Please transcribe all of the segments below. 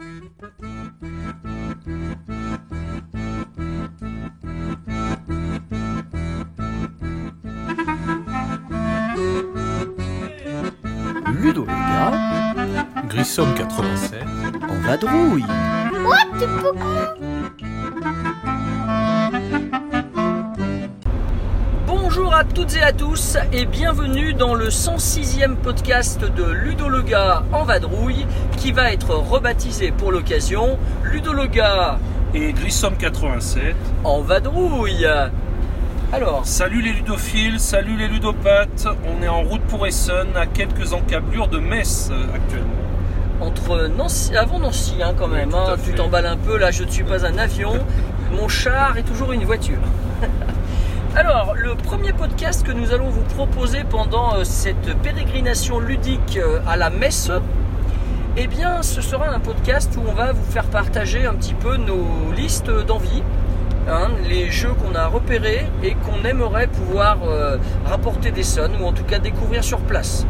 Ludo le gars, Grissom 87. en vadrouille. Bonjour à toutes et à tous et bienvenue dans le 106e podcast de Ludologa en vadrouille qui va être rebaptisé pour l'occasion Ludologa Et Grissom 87. en vadrouille. Alors, Salut les ludophiles, salut les ludopathes. On est en route pour Essen, à quelques encablures de Metz euh, actuellement. entre Nancy, avant Nancy hein, quand même, hein, tu t'emballes un peu, là je ne suis pas un avion, mon char est toujours une voiture. Alors, le premier podcast que nous allons vous proposer pendant euh, cette pérégrination ludique euh, à la messe, eh bien ce sera un podcast où on va vous faire partager un petit peu nos listes d'envie, hein, les jeux qu'on a repérés et qu'on aimerait pouvoir euh, rapporter des sons ou en tout cas découvrir sur place.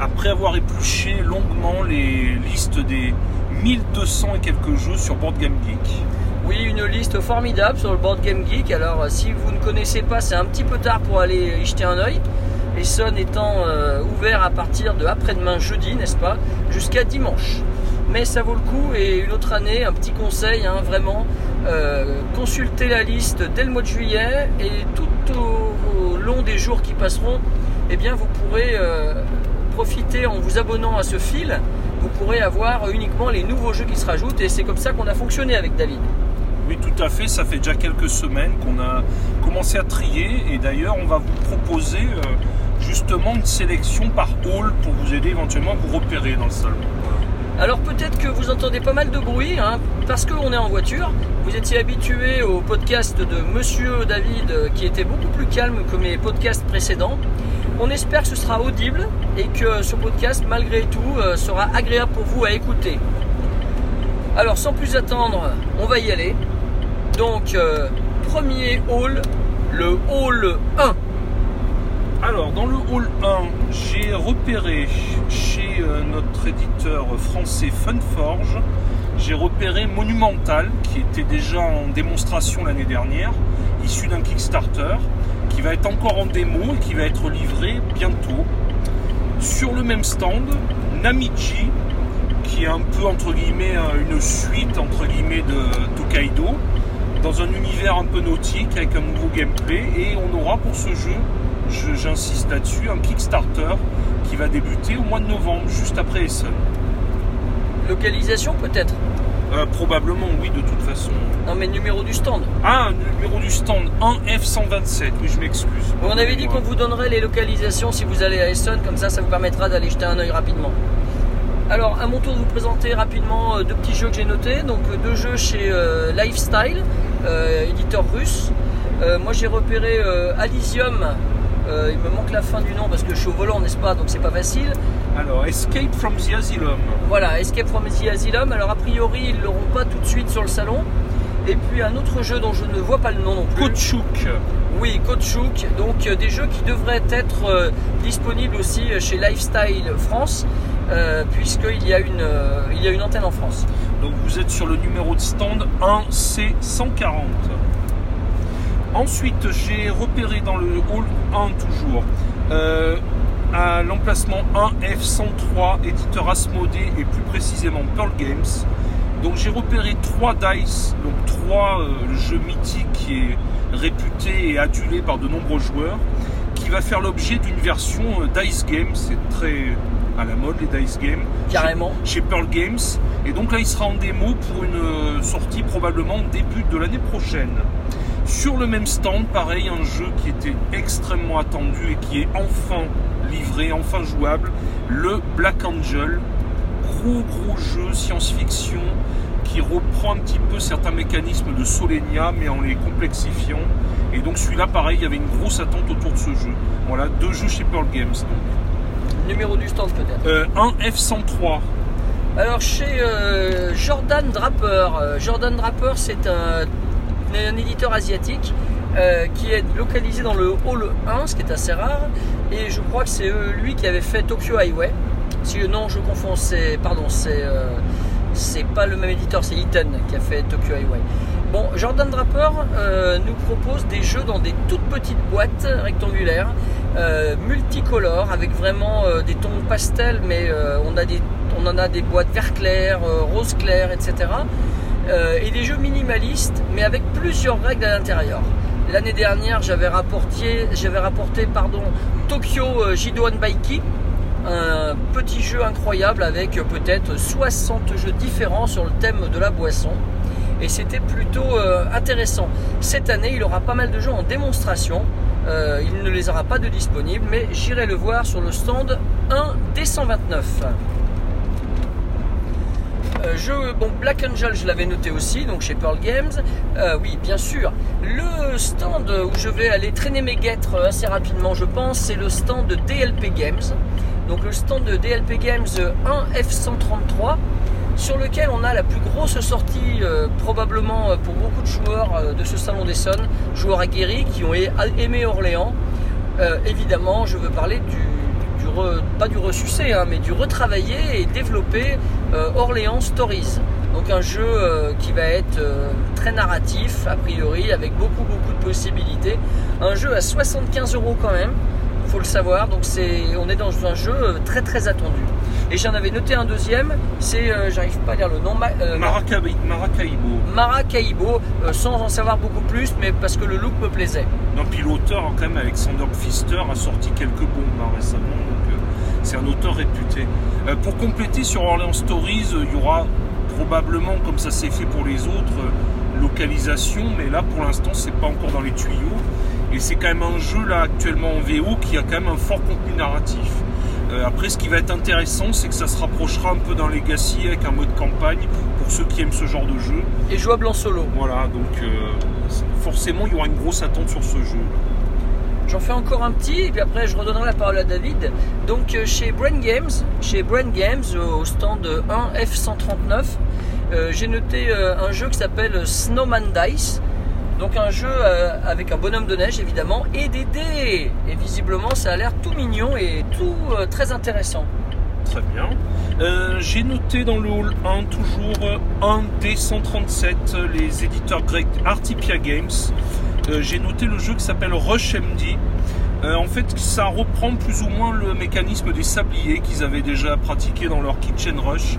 Après avoir épluché longuement les listes des 1200 et quelques jeux sur Board Game Geek. Oui, une liste formidable sur le Board Game Geek. Alors, euh, si vous ne connaissez pas, c'est un petit peu tard pour aller y jeter un œil. Les Son étant euh, ouverts à partir de après-demain jeudi, n'est-ce pas, jusqu'à dimanche. Mais ça vaut le coup et une autre année, un petit conseil, hein, vraiment, euh, consultez la liste dès le mois de juillet et tout au, au long des jours qui passeront, eh bien vous pourrez euh, profiter en vous abonnant à ce fil, vous pourrez avoir uniquement les nouveaux jeux qui se rajoutent et c'est comme ça qu'on a fonctionné avec David. Oui, tout à fait. Ça fait déjà quelques semaines qu'on a commencé à trier. Et d'ailleurs, on va vous proposer euh, justement une sélection par hall pour vous aider éventuellement à vous repérer dans le salon. Alors peut-être que vous entendez pas mal de bruit, hein, parce qu'on est en voiture. Vous étiez habitué au podcast de Monsieur David, euh, qui était beaucoup plus calme que mes podcasts précédents. On espère que ce sera audible et que ce podcast, malgré tout, euh, sera agréable pour vous à écouter. Alors sans plus attendre, on va y aller. Donc, euh, premier hall, le hall 1. Alors, dans le hall 1, j'ai repéré chez euh, notre éditeur français Funforge, j'ai repéré Monumental, qui était déjà en démonstration l'année dernière, issu d'un Kickstarter, qui va être encore en démo et qui va être livré bientôt. Sur le même stand, Namiji, qui est un peu entre guillemets euh, une suite entre guillemets de Tokaido, dans un univers un peu nautique avec un nouveau gameplay, et on aura pour ce jeu je- j'insiste là-dessus, un Kickstarter qui va débuter au mois de novembre, juste après Essen. Localisation peut-être Euh, probablement, oui, de toute façon. Non mais numéro du stand. Ah, numéro du stand 1F127, oui, je m'excuse. On avait dit qu'on vous donnerait les localisations si vous allez à Essen, comme ça ça vous permettra d'aller jeter un œil rapidement. Alors à mon tour de vous présenter rapidement euh, deux petits jeux que j'ai notés, donc euh, deux jeux chez euh, Lifestyle, euh, éditeur russe. Moi j'ai repéré Alysium, Euh, il me manque la fin du nom parce que je suis au volant n'est-ce pas, donc c'est pas facile. Alors, Escape from the Asylum. Voilà, Escape from the Asylum, alors a priori ils l'auront pas tout de suite sur le salon. Et puis un autre jeu dont je ne vois pas le nom non plus. Kochuk. Oui, Coachhook, donc euh, des jeux qui devraient être euh, disponibles aussi chez Lifestyle France, euh, puisqu'il y, a une, il y a une antenne en France. Donc vous êtes sur le numéro de stand 1C140. Ensuite, j'ai repéré dans le hall 1 toujours, euh, à l'emplacement 1F103, éditeur Asmodée et plus précisément Pearl Games. Donc j'ai repéré trois dice, donc trois euh, jeux mythiques qui est réputé et adulé par de nombreux joueurs, qui va faire l'objet d'une version euh, dice game. C'est très à la mode les dice games Carrément. chez Pearl Games. Et donc là, il sera en démo pour une euh, sortie probablement début de l'année prochaine. Sur le même stand, pareil, un jeu qui était extrêmement attendu et qui est enfin livré, enfin jouable, le Black Angel. Gros gros jeu science-fiction qui reprend un petit peu certains mécanismes de Solenia mais en les complexifiant. Et donc celui-là, pareil, il y avait une grosse attente autour de ce jeu. Voilà, deux jeux chez Pearl Games. Donc. Numéro du stand peut-être. Euh, un F103. Alors chez euh, Jordan Draper, euh, Jordan Draper c'est un, un éditeur asiatique euh, qui est localisé dans le hall 1, ce qui est assez rare, et je crois que c'est euh, lui qui avait fait Tokyo Highway. Si non, je confonds, c'est pardon, c'est euh, c'est pas le même éditeur, c'est Eaton qui a fait Tokyo Highway. Bon, Jordan Draper euh, nous propose des jeux dans des toutes petites boîtes rectangulaires, euh, multicolores, avec vraiment euh, des tons pastels, mais on, a des, on en a des boîtes vert clair, rose clair, etc. et des jeux minimalistes, mais avec plusieurs règles à l'intérieur. L'année dernière, j'avais rapporté, Tokyo Jidoan Baiki, un petit jeu incroyable avec peut-être 60 jeux différents sur le thème de la boisson et c'était plutôt euh, intéressant. Cette année, il aura pas mal de jeux en démonstration. Euh, il ne les aura pas de disponibles, mais j'irai le voir sur le stand 1 d 129. Euh, bon, Black Angel, je l'avais noté aussi, donc chez Pearl Games. oui, bien sûr. Le stand où je vais aller traîner mes guêtres assez rapidement, je pense, c'est le stand de DLP Games. Donc le stand de DLP Games 1F133 sur lequel on a la plus grosse sortie euh, probablement euh, pour beaucoup de joueurs euh, de ce salon des d'Essonne, joueurs aguerris qui ont aimé Orléans. évidemment, je veux parler du, pas du hein, mais du retravaillé et développé Orléans Stories. Donc un jeu qui va être très narratif a priori avec beaucoup beaucoup de possibilités. Un jeu à 75 euros quand même, faut le savoir. Donc c'est, on est dans un jeu très très attendu. Et j'en avais noté un deuxième, c'est, euh, j'arrive pas à dire le nom, euh, Maracaibo. Maracaibo, euh, sans en savoir beaucoup plus, mais parce que le look me plaisait. Non, puis l'auteur, quand même, Alexander Pfister, a sorti quelques bombes hein, récemment, c'est un auteur réputé. pour compléter sur Orléans Stories, il y aura probablement, comme ça s'est fait pour les autres, localisation, mais là pour l'instant c'est pas encore dans les tuyaux. Et c'est quand même un jeu là actuellement en VO qui a quand même un fort contenu narratif. Euh, après, ce qui va être intéressant, c'est que ça se rapprochera un peu d'un Legacy avec un mode campagne pour ceux qui aiment ce genre de jeu. Et jouable en solo. Voilà, donc euh, forcément, il y aura une grosse attente sur ce jeu. J'en fais encore un petit et puis après je redonnerai la parole à David. Donc euh, chez Brain Games, chez Brain Games au stand 1F139, j'ai noté un jeu qui s'appelle Snowman Dice. Donc un jeu euh, avec un bonhomme de neige évidemment et des dés. Et visiblement ça a l'air tout mignon et tout euh, très intéressant. Très bien. Euh, j'ai noté dans le hall 1 toujours un D137, les éditeurs grecs Artipia Games. J'ai noté le jeu qui s'appelle Rush MD. en fait, ça reprend plus ou moins le mécanisme des sabliers qu'ils avaient déjà pratiqué dans leur Kitchen Rush.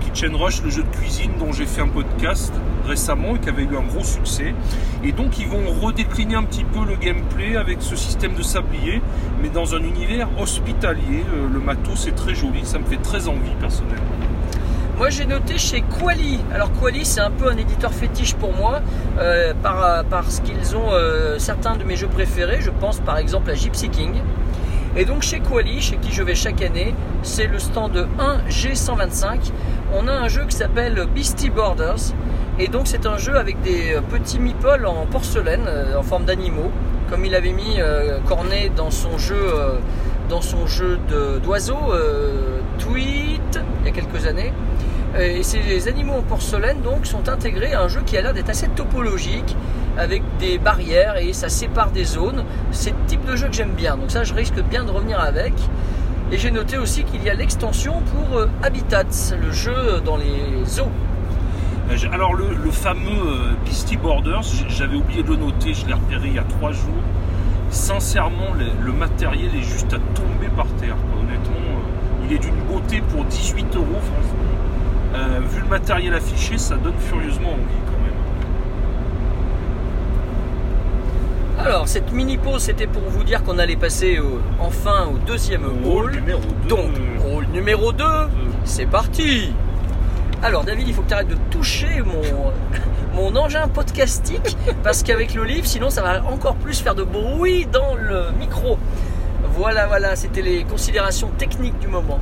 Kitchen Rush, le jeu de cuisine dont j'ai fait un podcast récemment et qui avait eu un gros succès. Et donc ils vont redécliner un petit peu le gameplay avec ce système de sablier, mais dans un univers hospitalier. Euh, le matos c'est très joli, ça me fait très envie personnellement. Moi j'ai noté chez Quali. Alors Quali c'est un peu un éditeur fétiche pour moi euh, par, parce qu'ils ont euh, certains de mes jeux préférés. Je pense par exemple à Gypsy King. Et donc chez Quali, chez qui je vais chaque année, c'est le stand 1G125. On a un jeu qui s'appelle Beastie Borders. Et donc c'est un jeu avec des euh, petits meeples en porcelaine, en forme d'animaux, comme il avait mis Cornet dans son jeu, dans son jeu d'oiseaux, Tweet, il y a quelques années. Et ces animaux en porcelaine donc sont intégrés à un jeu qui a l'air d'être assez topologique, avec des barrières et ça sépare des zones. C'est le type de jeu que j'aime bien, donc ça je risque bien de revenir avec. Et j'ai noté aussi qu'il y a l'extension pour Habitats, le jeu dans les eaux. Euh, alors le, fameux euh, Beastie Borders, j'avais oublié de le noter, je l'ai repéré il y a trois jours. Sincèrement, le, matériel est juste à tomber par terre. Honnêtement, euh, il est d'une beauté pour 18 euros, franchement. Vu le matériel affiché, ça donne furieusement envie quand même. Alors, cette mini pause, c'était pour vous dire qu'on allait passer enfin au deuxième hall. Numéro 2. Donc, hall numéro 2, c'est parti alors David, il faut que tu arrêtes de toucher mon, mon engin podcastique parce qu'avec le livre, sinon ça va encore plus faire de bruit dans le micro. Voilà, voilà, c'était les considérations techniques du moment.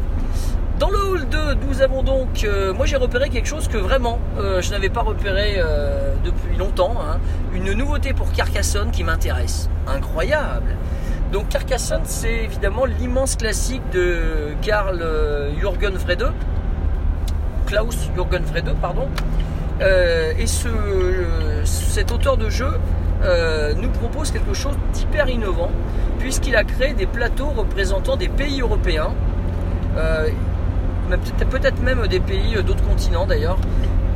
Dans le hall 2, nous avons donc, euh, moi j'ai repéré quelque chose que vraiment euh, je n'avais pas repéré euh, depuis longtemps, hein. une nouveauté pour Carcassonne qui m'intéresse. Incroyable donc Carcassonne, c'est évidemment l'immense classique de Karl Jürgen Vrede, Klaus Jürgen Frede, pardon. Et ce, cet auteur de jeu nous propose quelque chose d'hyper innovant, puisqu'il a créé des plateaux représentant des pays européens. Peut-être même des pays, euh, d'autres continents d'ailleurs.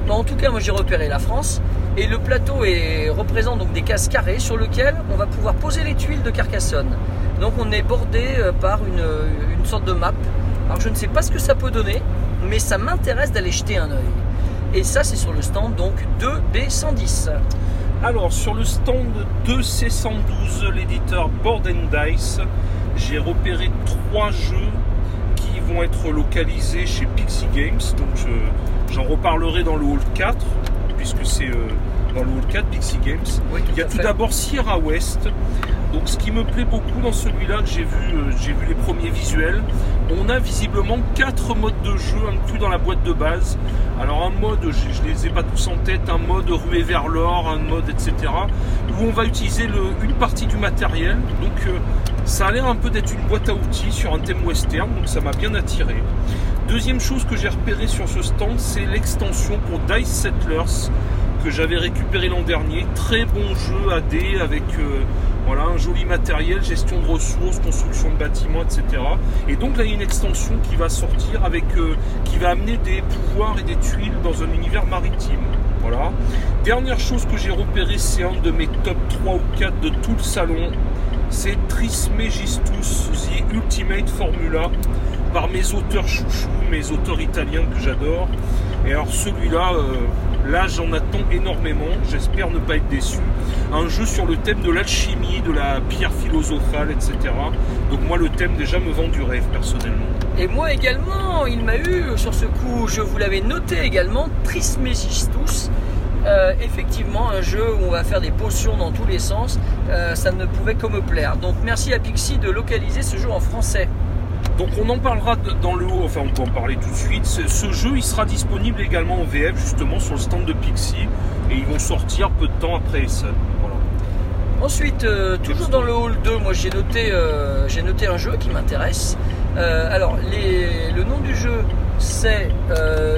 En tout cas, moi j'ai repéré la France. Et le plateau est, représente donc des cases carrées sur lesquelles on va pouvoir poser les tuiles de Carcassonne. Donc on est bordé euh, par une, une sorte de map. Alors je ne sais pas ce que ça peut donner, mais ça m'intéresse d'aller jeter un œil. Et ça c'est sur le stand donc 2B110. Alors, sur le stand 2C112, l'éditeur Board and Dice, j'ai repéré trois jeux qui vont être localisés chez Pixie Games. Donc, je- j'en reparlerai dans le Hall 4, puisque c'est euh, dans le Hall 4 Pixie Games. Oui, Il y a tout d'abord Sierra West. Donc ce qui me plaît beaucoup dans celui-là, que j'ai vu, euh, j'ai vu les premiers visuels, on a visiblement quatre modes de jeu inclus dans la boîte de base. Alors un mode, je, je les ai pas tous en tête, un mode ruée vers l'or, un mode etc. Où on va utiliser le- une partie du matériel. Donc euh, ça a l'air un peu d'être une boîte à outils sur un thème western, donc ça m'a bien attiré. Deuxième chose que j'ai repéré sur ce stand, c'est l'extension pour Dice Settlers que j'avais récupéré l'an dernier. Très bon jeu à avec euh, voilà, un joli matériel, gestion de ressources, construction de bâtiments, etc. Et donc là, il y a une extension qui va sortir avec, euh, qui va amener des pouvoirs et des tuiles dans un univers maritime. Voilà. Dernière chose que j'ai repéré, c'est un de mes top 3 ou 4 de tout le salon. C'est Trismegistus, The Ultimate Formula, par mes auteurs chouchous, mes auteurs italiens que j'adore. Et alors celui-là, euh, là j'en attends énormément, j'espère ne pas être déçu. Un jeu sur le thème de l'alchimie, de la pierre philosophale, etc. Donc moi le thème déjà me vend du rêve personnellement. Et moi également, il m'a eu sur ce coup, je vous l'avais noté également, Trismegistus. Euh, effectivement, un jeu où on va faire des potions dans tous les sens, euh, ça ne pouvait que me plaire. Donc merci à Pixie de localiser ce jeu en français. Donc on en parlera dans le haut, enfin on peut en parler tout de suite. Ce, jeu il sera disponible également en VF justement sur le stand de Pixie et ils vont sortir peu de temps après. Voilà. Ensuite, euh, toujours dans le hall 2, moi j'ai noté, j'ai noté un jeu qui m'intéresse. Alors, les- le nom du jeu c'est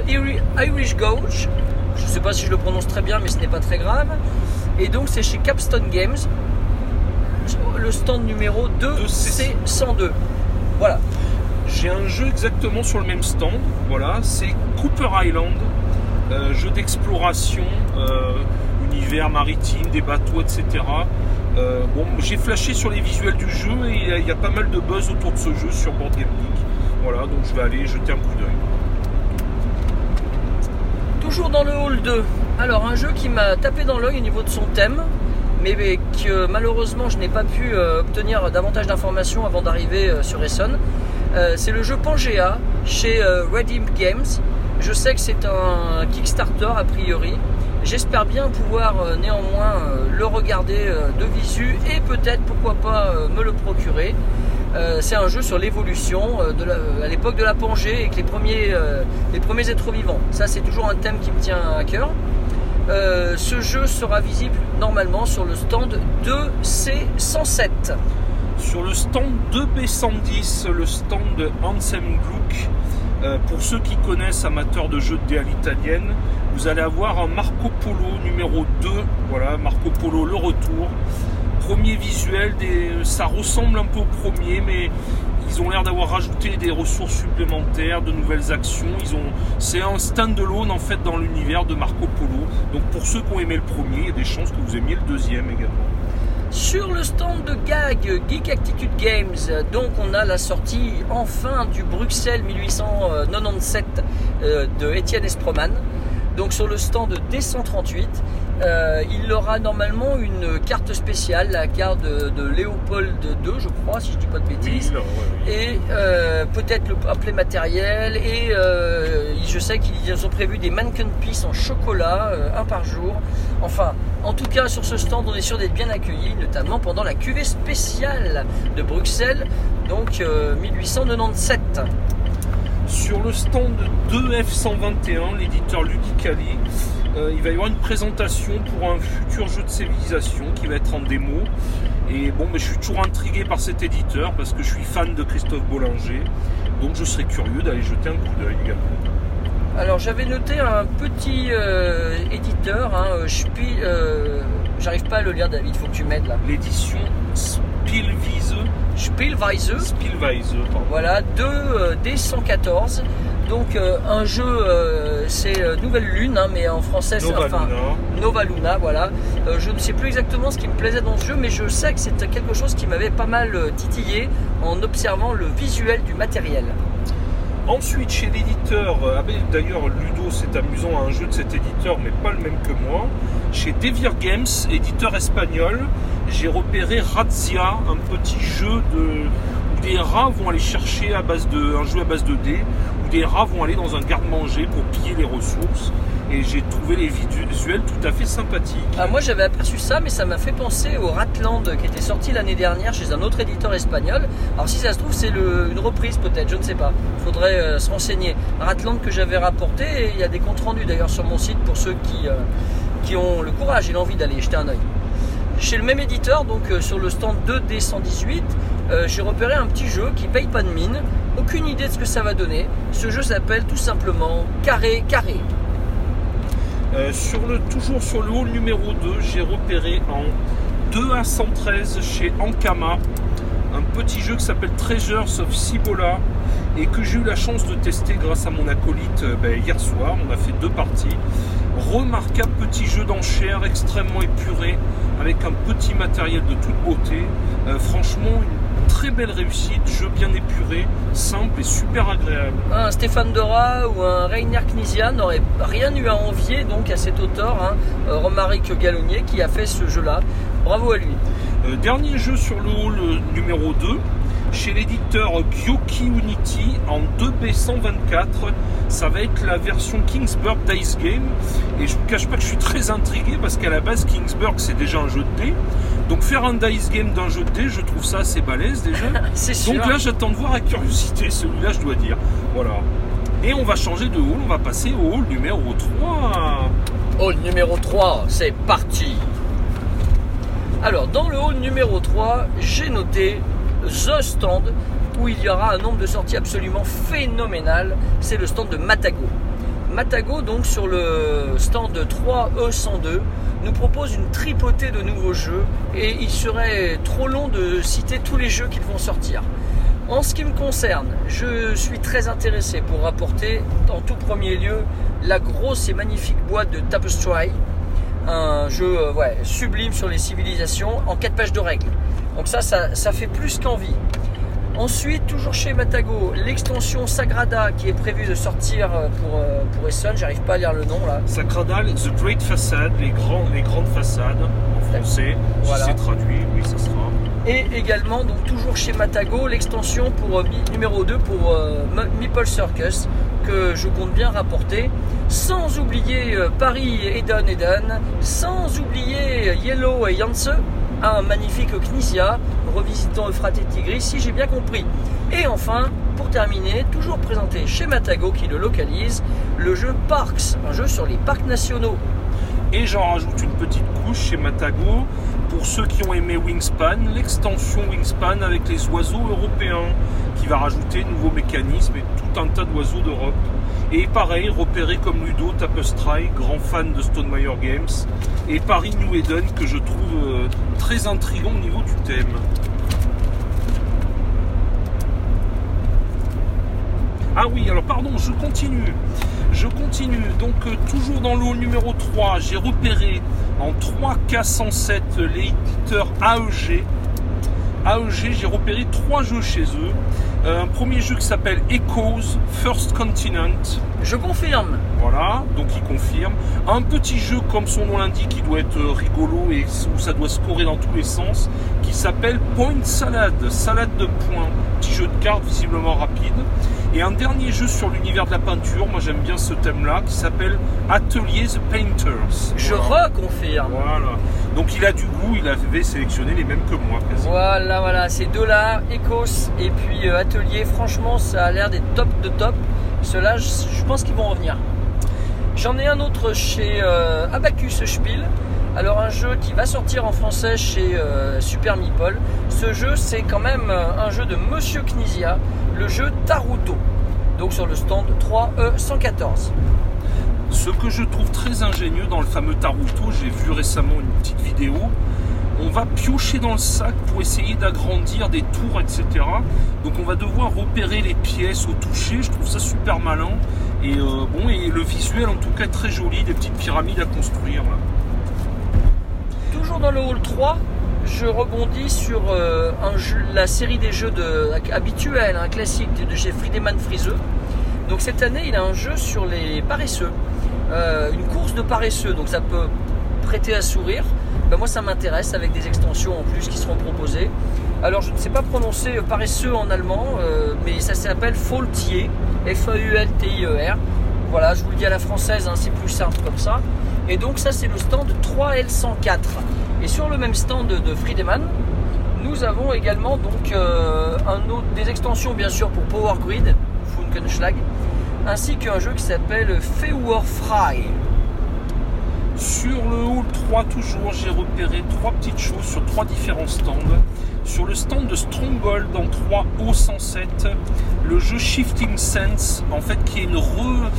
Iri- Irish Gouge. Je ne sais pas si je le prononce très bien, mais ce n'est pas très grave. Et donc c'est chez Capstone Games, le stand numéro 2C102. Voilà. J'ai un jeu exactement sur le même stand, voilà, c'est Cooper Island, euh, jeu d'exploration, euh, univers maritime, des bateaux, etc. Euh, bon, j'ai flashé sur les visuels du jeu et il y, a, il y a pas mal de buzz autour de ce jeu sur Board Game Geek. Voilà, donc je vais aller jeter un coup d'œil. Toujours dans le hall 2. Alors un jeu qui m'a tapé dans l'œil au niveau de son thème, mais que malheureusement je n'ai pas pu euh, obtenir davantage d'informations avant d'arriver euh, sur Essonne. Euh, c'est le jeu Pangea chez Redeem Games. Je sais que c'est un Kickstarter a priori. J'espère bien pouvoir néanmoins le regarder de visu et peut-être pourquoi pas me le procurer. Euh, c'est un jeu sur l'évolution euh, la- à l'époque de la Pangée avec les premiers, euh, êtres vivants. Ça, c'est toujours un thème qui me tient à cœur. Euh, ce jeu sera visible normalement sur le stand 2C107. Sur le stand 2B110, le stand de Gluck, euh, pour ceux qui connaissent amateurs de jeux de dés à l'italienne, vous allez avoir un Marco Polo numéro 2, voilà, Marco Polo le retour. Premier visuel, ça ressemble un peu au premier, mais ils ont l'air d'avoir rajouté des ressources supplémentaires, de nouvelles actions. Ils ont, c'est un stand-alone en fait dans l'univers de Marco Polo. Donc pour ceux qui ont aimé le premier, il y a des chances que vous aimiez le deuxième également. Sur le stand de GAG, Geek Attitude Games, donc on a la sortie enfin du Bruxelles 1897 euh, de Étienne Esproman. Donc sur le stand D138, euh, il aura normalement une carte spéciale, la carte de, de Léopold II, je crois, si je dis pas de bêtises. et euh, peut-être le appelé matériel. Et euh, je sais qu'ils ont prévu des mannequin pieces en chocolat euh, un par jour. Enfin en tout cas sur ce stand on est sûr d'être bien accueillis notamment pendant la cuvée spéciale de Bruxelles donc euh, 1897 Sur le stand 2F121, l'éditeur Ludicali, euh, il va y avoir une présentation pour un futur jeu de civilisation qui va être en démo. Et bon, mais je suis toujours intrigué par cet éditeur parce que je suis fan de Christophe Bollinger. Donc je serais curieux d'aller jeter un coup d'œil également. alors j'avais noté un petit euh, éditeur hein, euh, euh, j'arrive pas à le lire David faut que tu m'aides là L'édition Spielwiese, Spielweise Spielweise, pardon. Voilà, 2 D114. Donc euh, un jeu, euh, c'est euh, Nouvelle Lune, hein, mais en français c'est Nova enfin Luna. Nova Luna, voilà. Euh, je ne sais plus exactement ce qui me plaisait dans ce jeu, mais je sais que c'était quelque chose qui m'avait pas mal titillé en observant le visuel du matériel. Ensuite, chez l'éditeur, ah ben, d'ailleurs Ludo c'est amusant un jeu de cet éditeur, mais pas le même que moi. Chez Devir Games, éditeur espagnol, j'ai repéré Razzia, un petit jeu de où des rats vont aller chercher à base de un jeu à base de dés, des rats vont aller dans un garde-manger pour piller les ressources. Et j'ai trouvé les visuels tout à fait sympathiques. Ah, moi j'avais aperçu ça, mais ça m'a fait penser au Ratland qui était sorti l'année dernière chez un autre éditeur espagnol. Alors si ça se trouve c'est une reprise peut-être, je ne sais pas. Il faudrait euh, se renseigner. Ratland que j'avais rapporté, et il y a des comptes rendus d'ailleurs sur mon site pour ceux qui, euh, qui ont le courage et l'envie d'aller jeter un œil. Chez le même éditeur, donc euh, sur le stand 2D118, euh, j'ai repéré un petit jeu qui paye pas de mine. Aucune idée de ce que ça va donner. Ce jeu s'appelle tout simplement Carré Carré. Euh, sur le, toujours sur le hall numéro 2, j'ai repéré en 2 à 113 chez Ankama un petit jeu qui s'appelle Treasures of Cibola et que j'ai eu la chance de tester grâce à mon acolyte euh, ben, hier soir. On a fait deux parties. Remarquable petit jeu d'enchères extrêmement épuré avec un petit matériel de toute beauté. Euh, franchement, une très belle réussite, jeu bien épuré, simple et super agréable. un Stéphane Dora ou un Rainer Knizia n'aurait rien eu à envier donc à cet auteur, hein, euh, Romaric Gallonnier, qui a fait ce jeu-là. Bravo à lui. Euh, dernier jeu sur le hall euh, numéro 2, chez l'éditeur Gyoki Unity en 2B124. Ça va être la version Kingsburg Dice Game. Et je ne vous cache pas que je suis très intrigué parce qu'à la base, Kingsburg c'est déjà un jeu de dés. Donc faire un dice game d'un jeu de dés, je trouve ça assez balèze déjà. C'est sûr. Donc là, j'attends de voir avec curiosité celui-là, je dois dire. Voilà. Et on va changer de hall, on va passer au hall numéro 3. Hall numéro 3, c'est parti. Alors, dans le hall numéro 3, j'ai noté The Stand, où il y aura un nombre de sorties absolument phénoménal. C'est le stand de Matago. Matago, donc sur le stand 3E102, nous propose une tripotée de nouveaux jeux et il serait trop long de citer tous les jeux qu'ils vont sortir. En ce qui me concerne, je suis très intéressé pour rapporter en tout premier lieu la grosse et magnifique boîte de Tapestry, un jeu euh, ouais, sublime sur les civilisations en 4 pages de règles. Donc ça, ça, ça fait plus qu'envie. Ensuite, toujours chez Matago, l'extension Sagrada qui est prévue de sortir euh, pour, euh, pour Essen, j'arrive pas à lire le nom là. Sacradal, The Great Facade, les, grands, les grandes façades en français. Voilà. Si c'est traduit, oui, ça sera. Et également, donc toujours chez Matago, l'extension pour euh, numéro 2 pour Meeple Circus que je compte bien rapporter. Sans oublier euh, Paris Eden Eden, sans oublier euh, Yellow et Yance, un magnifique Knisia revisitant Euphrates et Tigris, si j'ai bien compris. Et enfin, pour terminer, toujours présenté chez Matago qui le localise, le jeu Parks, un jeu sur les parcs nationaux. Et j'en rajoute une petite couche chez Matago. Pour ceux qui ont aimé Wingspan, l'extension Wingspan avec les oiseaux européens, qui va rajouter de nouveaux mécanismes et tout un tas d'oiseaux d'Europe. Et pareil, repéré comme Ludo Tapestry, grand fan de Stonemeyer Games. Et Paris New Eden, que je trouve euh, très intrigant au niveau du thème. Ah oui, alors pardon, je continue. Je continue. Donc euh, toujours dans le hall numéro 3, j'ai repéré en 3K107 l'éditeur AEG. AEG, j'ai repéré trois jeux chez eux. Euh, un premier jeu qui s'appelle Echoes First Continent. Je confirme. Voilà, donc il confirme. Un petit jeu, comme son nom l'indique, qui doit être rigolo et où ça doit scorer dans tous les sens, qui s'appelle Point Salad, salade de points. Petit jeu de cartes visiblement rapide. Et un dernier jeu sur l'univers de la peinture, moi j'aime bien ce thème-là, qui s'appelle Atelier the Painters. Je Voilà. reconfirme. Voilà. Donc il a du goût, il avait sélectionné les mêmes que moi. Voilà, voilà, ces deux-là, Ecos et puis euh, Atelier, franchement, ça a l'air des top de top. Ceux-là, je, je pense qu'ils vont revenir. J'en ai un autre chez euh, Abacus Spiel. Alors un jeu qui va sortir en français chez euh, Super Meeple. Ce jeu, c'est quand même euh, un jeu de Monsieur Knizia, le jeu Taruto. Donc sur le stand E 3E114. Ce que je trouve très ingénieux dans le fameux Taruto, j'ai vu récemment une petite vidéo, on va piocher dans le sac pour essayer d'agrandir des tours, etc. Donc on va devoir repérer les pièces au toucher. Je trouve ça super malin. Et euh, bon, et le visuel en tout cas très joli, des petites pyramides à construire. là. Dans le hall 3, je rebondis sur euh, la série des jeux habituels, un classique de chez Friedemann Friseux. Donc cette année, il a un jeu sur les paresseux, Euh, une course de paresseux. Donc ça peut prêter à sourire. Ben, moi, ça m'intéresse avec des extensions en plus qui seront proposées. Alors, je ne sais pas prononcer euh, paresseux en allemand, mais ça s'appelle Faultier, F-A-U-L-T-I-E-R. Voilà, je vous le dis à la française, hein, c'est plus simple comme ça. Et donc ça c'est le stand 3L104. Et sur le même stand de, de Friedemann, nous avons également donc euh, des extensions bien sûr pour Power Grid, Funkenschlag, ainsi qu'un jeu qui s'appelle Feuer Frei. Sur le hall 3 toujours, j'ai repéré trois petites choses sur trois différents stands. Sur le stand de Stronghold en 3O107, le jeu Shifting Sense, en fait qui est une re-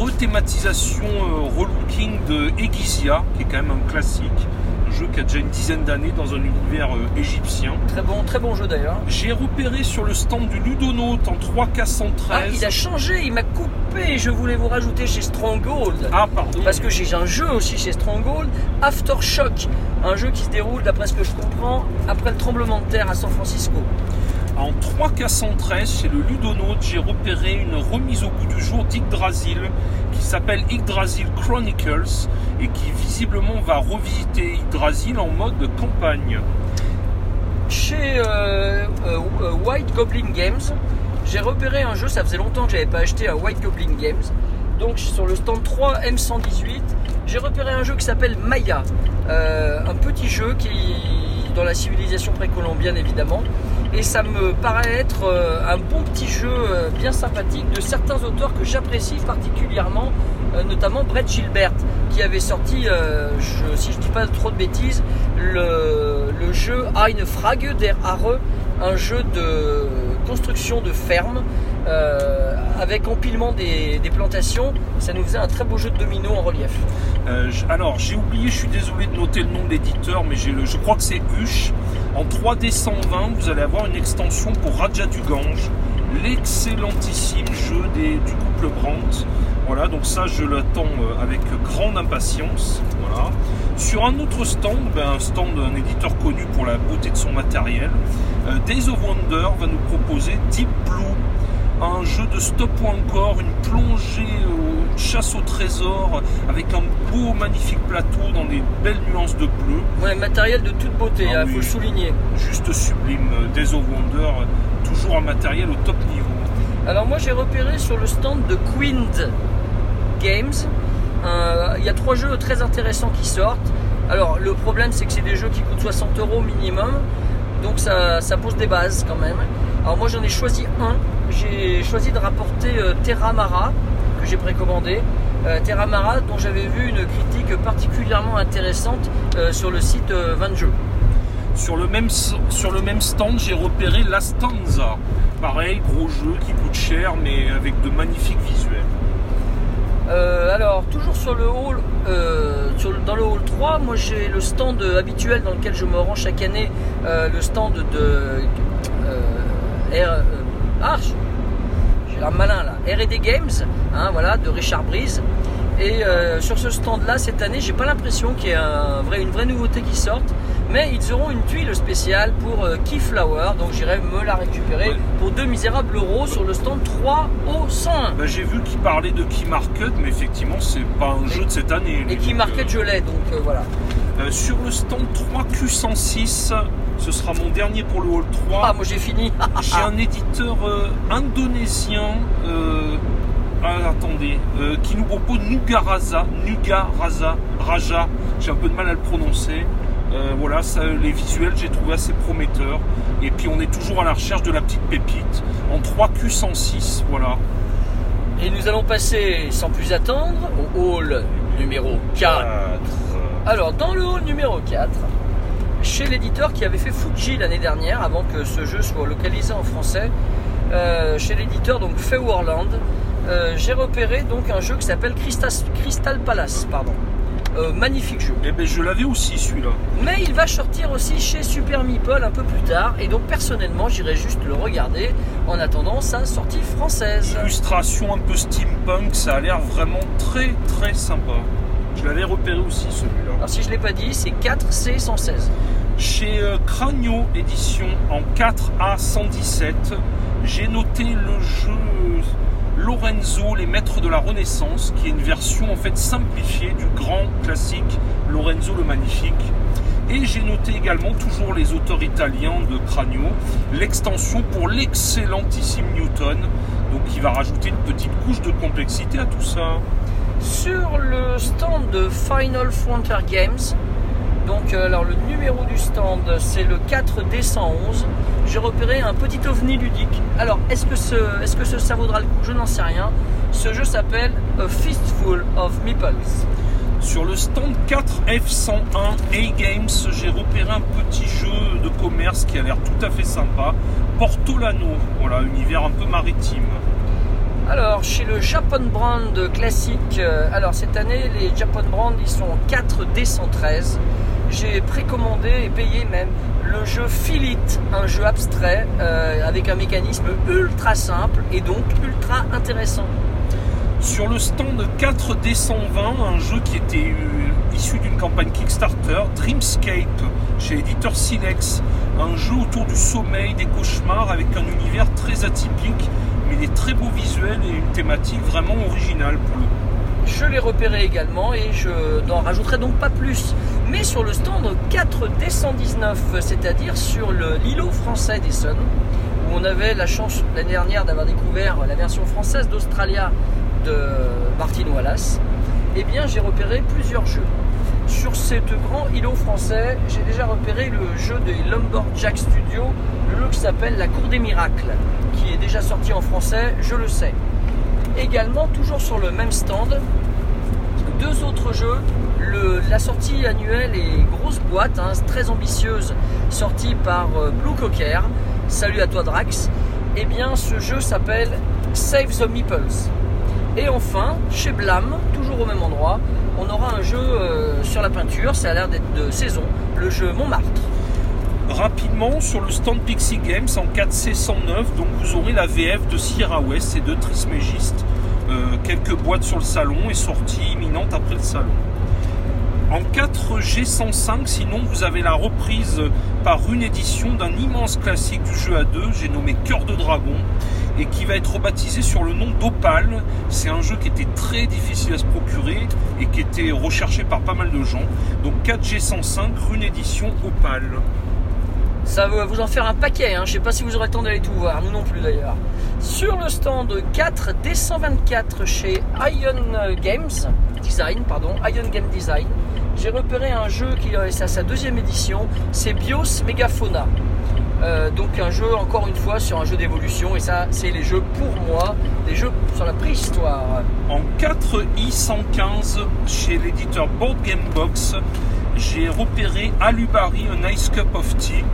rethématisation, euh, relooking de Egizia, qui est quand même un classique, jeu qui a déjà une dizaine d'années dans un univers euh, égyptien. Très bon, très bon jeu d'ailleurs. J'ai repéré sur le stand du Ludonaut en 3K113. Ah, il a changé, il m'a coupé. Je voulais vous rajouter chez Stronghold. Ah, pardon. Parce que j'ai un jeu aussi chez Stronghold, Aftershock, un jeu qui se déroule, d'après ce que je comprends, après le tremblement de terre à San Francisco. En 3K113, chez le Ludonaute, j'ai repéré une remise au goût du jour d'Yggdrasil qui s'appelle Yggdrasil Chronicles et qui visiblement va revisiter Yggdrasil en mode campagne. Chez euh, euh, euh, White Goblin Games, j'ai repéré un jeu, ça faisait longtemps que j'avais pas acheté un White Goblin Games. Donc sur le stand 3 M118, j'ai repéré un jeu qui s'appelle Maya. Un petit jeu qui dans la civilisation précolombienne évidemment. Et ça me paraît être euh, un bon petit jeu euh, bien sympathique de certains auteurs que j'apprécie particulièrement, euh, notamment Brett Gilbert, qui avait sorti, je- si je dis pas trop de bêtises, le, jeu Eine Frage der Haare, un jeu de construction de ferme avec empilement des, des plantations. Ça nous faisait un très beau jeu de domino en relief. Euh, alors, j'ai oublié, je suis désolé de noter le nom de l'éditeur, mais je crois que c'est Huche. En 3D 120, vous allez avoir une extension pour Raja du Gange, l'excellentissime jeu du couple Brandt. Voilà, donc ça, je l'attends euh, avec grande impatience. Voilà. Sur un autre stand, ben, un stand d'un éditeur connu pour la beauté de son matériel, euh, Days of Wonder va nous proposer Deep Blue, un jeu de stop ou encore, une plongée aux chasse au trésor avec un beau magnifique plateau dans des belles nuances de bleu, Ouais, matériel de toute beauté, il Ah faut oui. le souligner. juste sublime. Days of Wonder, euh, toujours un matériel au top niveau. Alors moi j'ai repéré sur le stand de Quind Games, euh, il y a trois jeux très intéressants qui sortent. Alors le problème c'est que c'est des jeux qui coûtent 60 euros minimum, donc ça, ça pose des bases quand même. Alors moi j'en ai choisi un, j'ai choisi de rapporter euh, Terra Mara que j'ai précommandé. Euh, Terra Mara dont j'avais vu une critique particulièrement intéressante euh, sur le site euh, 20 jeux. Sur le même, sur le même stand, j'ai repéré La Stanza. Pareil, gros jeu qui coûte cher, mais avec de magnifiques visuels. Euh, alors, toujours sur le hall, euh, sur le- dans le hall 3, moi j'ai le stand habituel dans lequel je me rends chaque année, euh, le stand de. euh, R, euh, ah, j'ai l'air malin là, RD Games, hein, voilà, de Richard Breeze. Et euh, sur ce stand-là, cette année, j'ai pas l'impression qu'il y ait un vrai, une vraie nouveauté qui sorte, mais ils auront une tuile spéciale pour euh, Keyflower, donc j'irai me la récupérer Ouais. pour 2 misérables euros sur le stand 3 au 101. Bah, j'ai vu qu'il parlait de Key Market, mais effectivement, c'est pas un jeu de cette année. Et Key Market, je l'ai, donc euh, voilà. Euh, sur le stand 3Q106, ce sera mon dernier pour le Hall 3. Ah, moi j'ai fini. J'ai un éditeur euh, indonésien, euh, ah, attendez, euh, qui nous propose Nugaraza, Nugaraza, Raja, j'ai un peu de mal à le prononcer. Euh, voilà, ça, les visuels j'ai trouvé assez prometteurs. Et puis on est toujours à la recherche de la petite pépite en 3Q106, voilà. Et nous allons passer sans plus attendre au hall numéro 4. Alors, dans le hall numéro 4, chez l'éditeur qui avait fait Fuji l'année dernière, avant que ce jeu soit localisé en français, euh, chez l'éditeur donc Feuerland, euh, j'ai repéré donc un jeu qui s'appelle Crystal, Palace, pardon. Euh, magnifique jeu. Eh ben je l'avais aussi celui-là. Mais il va sortir aussi chez Super Meeple un peu plus tard. Et donc personnellement, j'irai juste le regarder en attendant sa sortie française. Illustration un peu steampunk, ça a l'air vraiment très très sympa. Je l'avais repéré aussi celui-là. Alors si je ne l'ai pas dit, c'est 4C116. Chez euh, Cranio Édition en 4A117, j'ai noté le jeu Lorenzo, les maîtres de la Renaissance, qui est une version en fait simplifiée du grand classique Lorenzo le Magnifique. Et j'ai noté également toujours les auteurs italiens de Cranio, l'extension pour l'excellentissime Newton, donc qui va rajouter une petite couche de complexité à tout ça. Sur le stand de Final Frontier Games, donc euh, alors le numéro du stand c'est le 4D111. J'ai repéré un petit ovni ludique. Alors est-ce que, ça vaudra le coup? Je n'en sais rien. Ce jeu s'appelle A Fistful of Meeples. Sur le stand 4F101 A-Games, j'ai repéré un petit jeu de commerce qui a l'air tout à fait sympa. Portolano, voilà, univers un peu maritime. Alors, chez le Japan Brand classique, euh, alors cette année, les Japan Brand, ils sont 4D113 j'ai précommandé et payé même le jeu Philit, un jeu abstrait euh, avec un mécanisme ultra simple et donc ultra intéressant. Sur le stand 4D120, un jeu qui était euh, issu d'une campagne Kickstarter, Dreamscape, chez éditeur Silex, un jeu autour du sommeil, des cauchemars, avec un univers très atypique, mais des très beaux visuels et une thématique vraiment originale pour le coup. Je l'ai repéré également et je n'en rajouterai donc pas plus. Mais sur le stand 4D119, c'est-à-dire sur l'îlot français d'Essonne, où on avait la chance l'année dernière d'avoir découvert la version française d'Australia de Martin Wallace, eh bien j'ai repéré plusieurs jeux. Sur ce grand îlot français, j'ai déjà repéré le jeu de Lumberjack Studio, le jeu qui s'appelle La Cour des Miracles, qui est déjà sorti en français, je le sais. Également, toujours sur le même stand, deux autres jeux. la sortie annuelle est grosse boîte, hein, très ambitieuse, sortie par euh, Blue Cocker. Salut à toi Drax. Eh bien, ce jeu s'appelle Save the Meeples. Et enfin, chez Blam, toujours au même endroit, on aura un jeu euh, sur la peinture, ça a l'air d'être de saison, le jeu Montmartre. Rapidement, sur le stand Pixie Games en 4C109, donc vous aurez la VF de Sierra West et de Trismégiste. Euh, quelques boîtes sur le salon et sortie imminente après le salon. En 4G105, sinon vous avez la reprise par une édition d'un immense classique du jeu à deux, j'ai nommé Cœur de Dragon, et qui va être rebaptisé sur le nom d'Opal. C'est un jeu qui était très difficile à se procurer et qui était recherché par pas mal de gens. Donc 4G105, une édition Opal. Ça va vous en faire un paquet, hein. je ne sais pas si vous aurez le temps d'aller tout voir, nous non plus d'ailleurs. Sur le stand 4 D124 chez Ion Games Design, pardon, Ion Game Design, j'ai repéré un jeu qui est à sa deuxième édition, c'est Bios Megafauna. Euh, donc un jeu encore une fois sur un jeu d'évolution et ça c'est les jeux pour moi, des jeux sur la préhistoire. En 4i115 chez l'éditeur Board Game Box, j'ai repéré Alubari A Nice Cup of Tea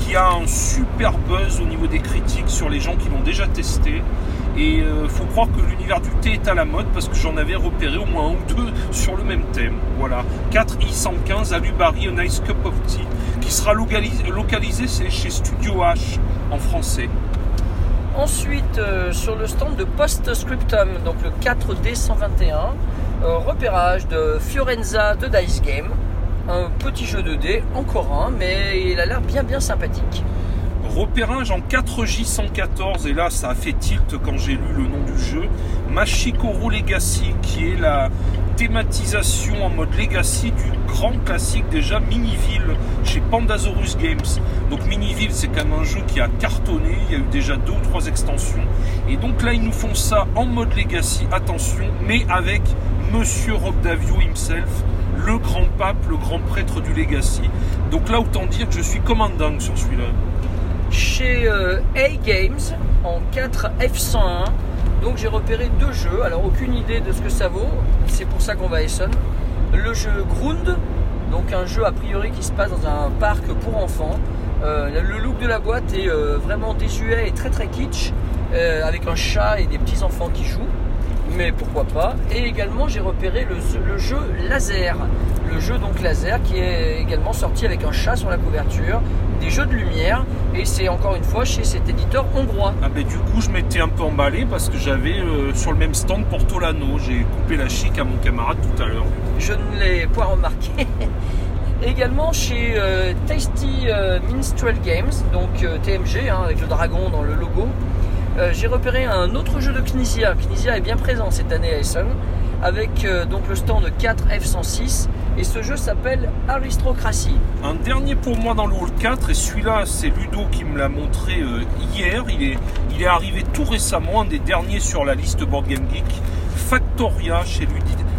qui a un super buzz au niveau des critiques sur les gens qui l'ont déjà testé. Et euh, faut croire que l'univers du thé est à la mode parce que j'en avais repéré au moins un ou deux sur le même thème. Voilà, 4i115 Alubari A Nice Cup of Tea qui sera localisé, chez Studio H en français. Ensuite, euh, sur le stand de Postscriptum, donc le 4D121, euh, repérage de Fiorenza de Dice Game un petit jeu de dés, encore un, mais il a l'air bien bien sympathique. Repérage en 4J114, et là ça a fait tilt quand j'ai lu le nom du jeu. Machikoro Legacy, qui est la thématisation en mode Legacy du grand classique déjà Miniville chez Pandasaurus Games. Donc Miniville c'est quand même un jeu qui a cartonné, il y a eu déjà deux ou trois extensions. Et donc là ils nous font ça en mode Legacy, attention, mais avec Monsieur Rob Davio himself le grand pape, le grand prêtre du Legacy. Donc là, autant dire que je suis commandant sur celui-là. Chez euh, A Games, en 4 F101, donc j'ai repéré deux jeux. Alors aucune idée de ce que ça vaut, c'est pour ça qu'on va à Essen. Le jeu Grund, donc un jeu a priori qui se passe dans un parc pour enfants. Euh, le look de la boîte est euh, vraiment désuet et très très kitsch, avec un chat et des petits enfants qui jouent. Mais pourquoi pas. Et également, j'ai repéré le, le jeu Laser. Le jeu donc Laser qui est également sorti avec un chat sur la couverture, des jeux de lumière, et c'est encore une fois chez cet éditeur hongrois. Ah ben du coup je m'étais un peu emballé parce que j'avais euh, sur le même stand Portolano. J'ai coupé la chic à mon camarade tout à l'heure. Je ne l'ai point remarqué. Également chez euh, Tasty euh, Minstrel Games, donc TMG hein, avec le dragon dans le logo, euh, j'ai repéré un autre jeu de Knizia. Knizia est bien présent cette année à Essen, avec euh, donc le stand 4F106 et ce jeu s'appelle Aristocracy. Un dernier pour moi dans le hall 4 et celui-là c'est Ludo qui me l'a montré euh, hier. Il est, arrivé tout récemment, un des derniers sur la liste Board Game Geek. Factoria chez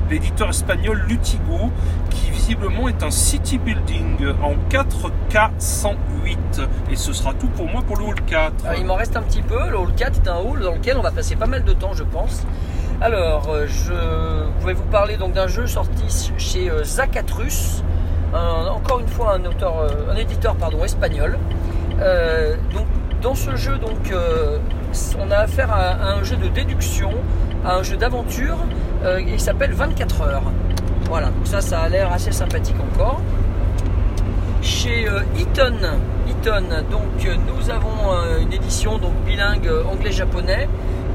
l'éditeur espagnol Lutigo qui visiblement est un city building en 4K 108 et ce sera tout pour moi pour le hall 4. Alors, il m'en reste un petit peu. Le hall 4 est un hall dans lequel on va passer pas mal de temps, je pense. Alors, euh, je vais vous parler donc d'un jeu sorti chez euh, Zacatrus, encore une fois un euh, éditeur pardon espagnol. Euh, donc, dans ce jeu, donc, euh, on a affaire à, à un jeu de déduction, à un jeu d'aventure. euh, il s'appelle 24 heures. Voilà, donc ça, ça a l'air assez sympathique encore chez euh, Eaton. Eaton, donc euh, nous avons euh, une édition donc bilingue euh, anglais-japonais